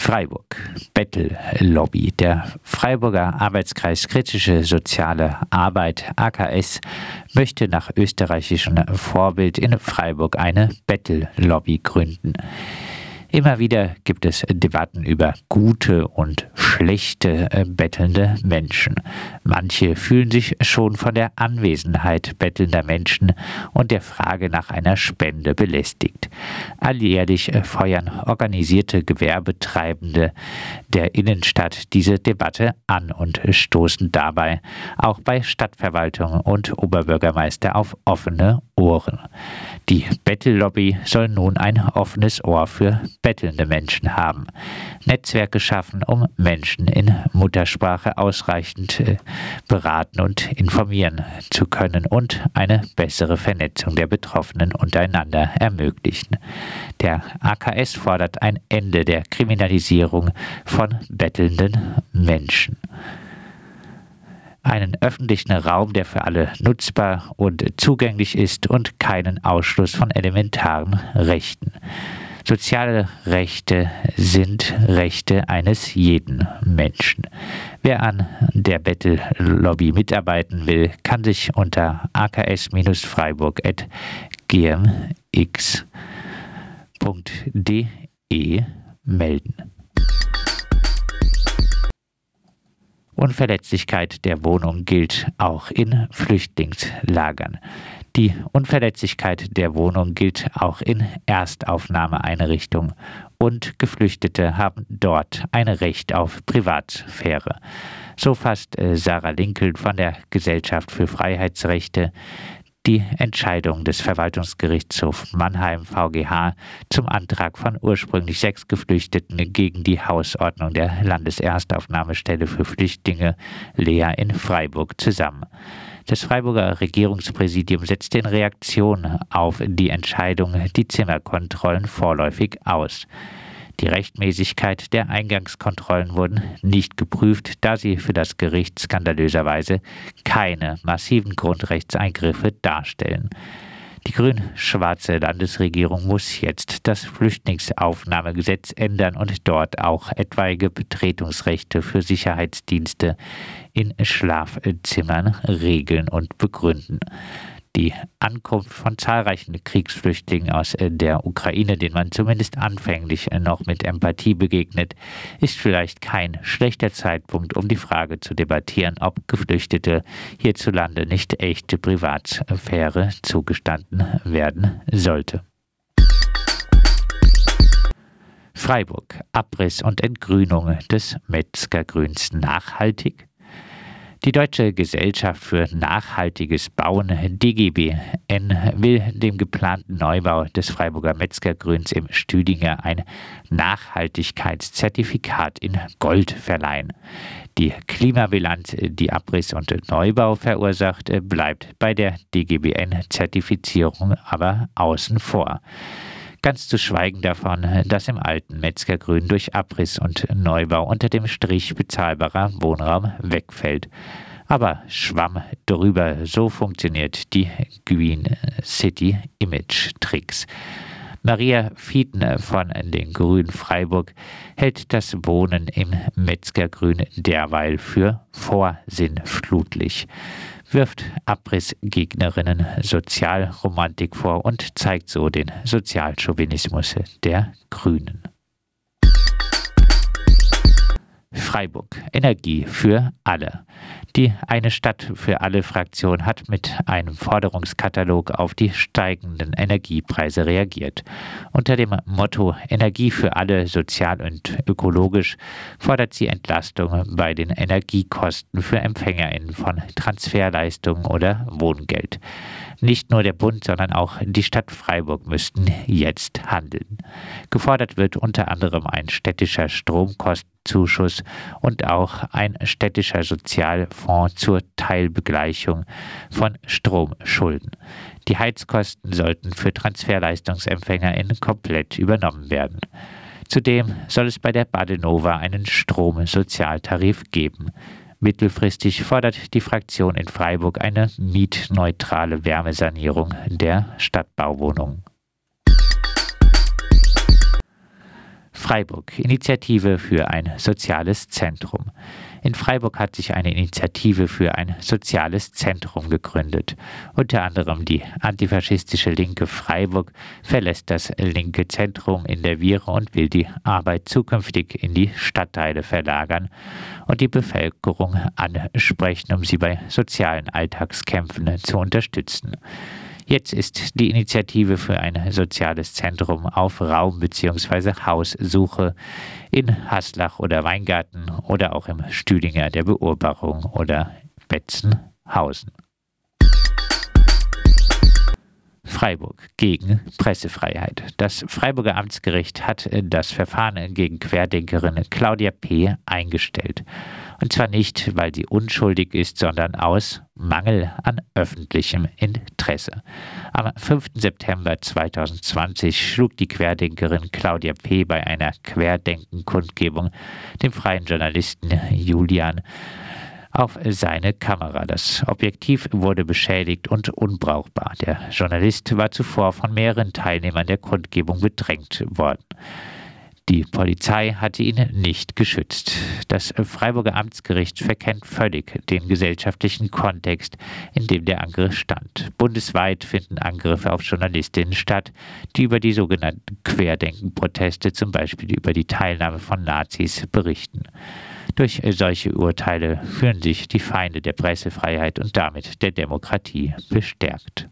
Freiburg. Bettellobby. Der Freiburger Arbeitskreis Kritische Soziale Arbeit AKS möchte nach österreichischem Vorbild in Freiburg eine Bettellobby gründen. Immer wieder gibt es Debatten über gute und schlechte äh, bettelnde Menschen. Manche fühlen sich schon von der Anwesenheit bettelnder Menschen und der Frage nach einer Spende belästigt. Alljährlich äh, feuern organisierte Gewerbetreibende der Innenstadt diese Debatte an und stoßen dabei auch bei Stadtverwaltung und Oberbürgermeister auf offene Ohren. Die Bettellobby soll nun ein offenes Ohr für bettelnde Menschen haben. Netzwerke schaffen, um Menschen in Muttersprache ausreichend äh, beraten und informieren zu können und eine bessere Vernetzung der Betroffenen untereinander ermöglichen. Der AKS fordert ein Ende der Kriminalisierung von bettelnden Menschen einen öffentlichen Raum, der für alle nutzbar und zugänglich ist und keinen Ausschluss von elementaren Rechten. Soziale Rechte sind Rechte eines jeden Menschen. Wer an der Bettellobby mitarbeiten will, kann sich unter aks-freiburg.gmx.de melden. Unverletzlichkeit der Wohnung gilt auch in Flüchtlingslagern. Die Unverletzlichkeit der Wohnung gilt auch in Erstaufnahmeeinrichtungen und Geflüchtete haben dort ein Recht auf Privatsphäre. So fasst äh, Sarah Linkel von der Gesellschaft für Freiheitsrechte die Entscheidung des Verwaltungsgerichtshofs Mannheim VGH zum Antrag von ursprünglich sechs Geflüchteten gegen die Hausordnung der Landeserstaufnahmestelle für Flüchtlinge Lea in Freiburg zusammen. Das Freiburger Regierungspräsidium setzt in Reaktion auf die Entscheidung die Zimmerkontrollen vorläufig aus. Die Rechtmäßigkeit der Eingangskontrollen wurden nicht geprüft, da sie für das Gericht skandalöserweise keine massiven Grundrechtseingriffe darstellen. Die grün-schwarze Landesregierung muss jetzt das Flüchtlingsaufnahmegesetz ändern und dort auch etwaige Betretungsrechte für Sicherheitsdienste in Schlafzimmern regeln und begründen die Ankunft von zahlreichen Kriegsflüchtlingen aus äh, der Ukraine, denen man zumindest anfänglich äh, noch mit Empathie begegnet, ist vielleicht kein schlechter Zeitpunkt, um die Frage zu debattieren, ob Geflüchtete hierzulande nicht echte Privatsphäre zugestanden werden sollte. Freiburg. Abriss und Entgrünung des Metzgergrüns nachhaltig? Die Deutsche Gesellschaft für nachhaltiges Bauen DGBN will dem geplanten Neubau des Freiburger Metzgergrüns im Stüdinger ein Nachhaltigkeitszertifikat in Gold verleihen. Die Klimabilanz, die Abriss und Neubau verursacht, bleibt bei der DGBN-Zertifizierung aber außen vor. Ganz zu schweigen davon, dass im alten Metzgergrün durch Abriss und Neubau unter dem Strich bezahlbarer Wohnraum wegfällt. Aber Schwamm drüber, so funktioniert die Green City Image Tricks. Maria Fiedner von den Grünen Freiburg hält das Wohnen im Metzgergrün derweil für vorsinnflutlich wirft Abrissgegnerinnen Sozialromantik vor und zeigt so den Sozialchauvinismus der Grünen. Freiburg. Energie für alle. Die Eine Stadt für alle Fraktion hat mit einem Forderungskatalog auf die steigenden Energiepreise reagiert. Unter dem Motto Energie für alle, sozial und ökologisch fordert sie Entlastung bei den Energiekosten für EmpfängerInnen von Transferleistungen oder Wohngeld. Nicht nur der Bund, sondern auch die Stadt Freiburg müssten jetzt handeln. Gefordert wird unter anderem ein städtischer Stromkostenzuschuss und auch ein städtischer Sozialfonds zur Teilbegleichung von Stromschulden. Die Heizkosten sollten für TransferleistungsempfängerInnen komplett übernommen werden. Zudem soll es bei der Badenova einen Stromsozialtarif geben. Mittelfristig fordert die Fraktion in Freiburg eine mietneutrale Wärmesanierung der Stadtbauwohnungen. Freiburg, Initiative für ein soziales Zentrum. In Freiburg hat sich eine Initiative für ein soziales Zentrum gegründet. Unter anderem die antifaschistische Linke Freiburg verlässt das linke Zentrum in der Viere und will die Arbeit zukünftig in die Stadtteile verlagern und die Bevölkerung ansprechen, um sie bei sozialen Alltagskämpfen zu unterstützen. Jetzt ist die Initiative für ein soziales Zentrum auf Raum- bzw. Haussuche in Haslach oder Weingarten oder auch im Stüdinger der Beurbarung oder Betzenhausen. Freiburg gegen Pressefreiheit. Das Freiburger Amtsgericht hat das Verfahren gegen Querdenkerin Claudia P. eingestellt. Und zwar nicht, weil sie unschuldig ist, sondern aus Mangel an öffentlichem Interesse. Am 5. September 2020 schlug die Querdenkerin Claudia P. bei einer Querdenken-Kundgebung dem freien Journalisten Julian auf seine Kamera. Das Objektiv wurde beschädigt und unbrauchbar. Der Journalist war zuvor von mehreren Teilnehmern der Kundgebung bedrängt worden. Die Polizei hatte ihn nicht geschützt. Das Freiburger Amtsgericht verkennt völlig den gesellschaftlichen Kontext, in dem der Angriff stand. Bundesweit finden Angriffe auf Journalistinnen statt, die über die sogenannten Querdenken-Proteste, zum Beispiel über die Teilnahme von Nazis, berichten. Durch solche Urteile fühlen sich die Feinde der Pressefreiheit und damit der Demokratie bestärkt.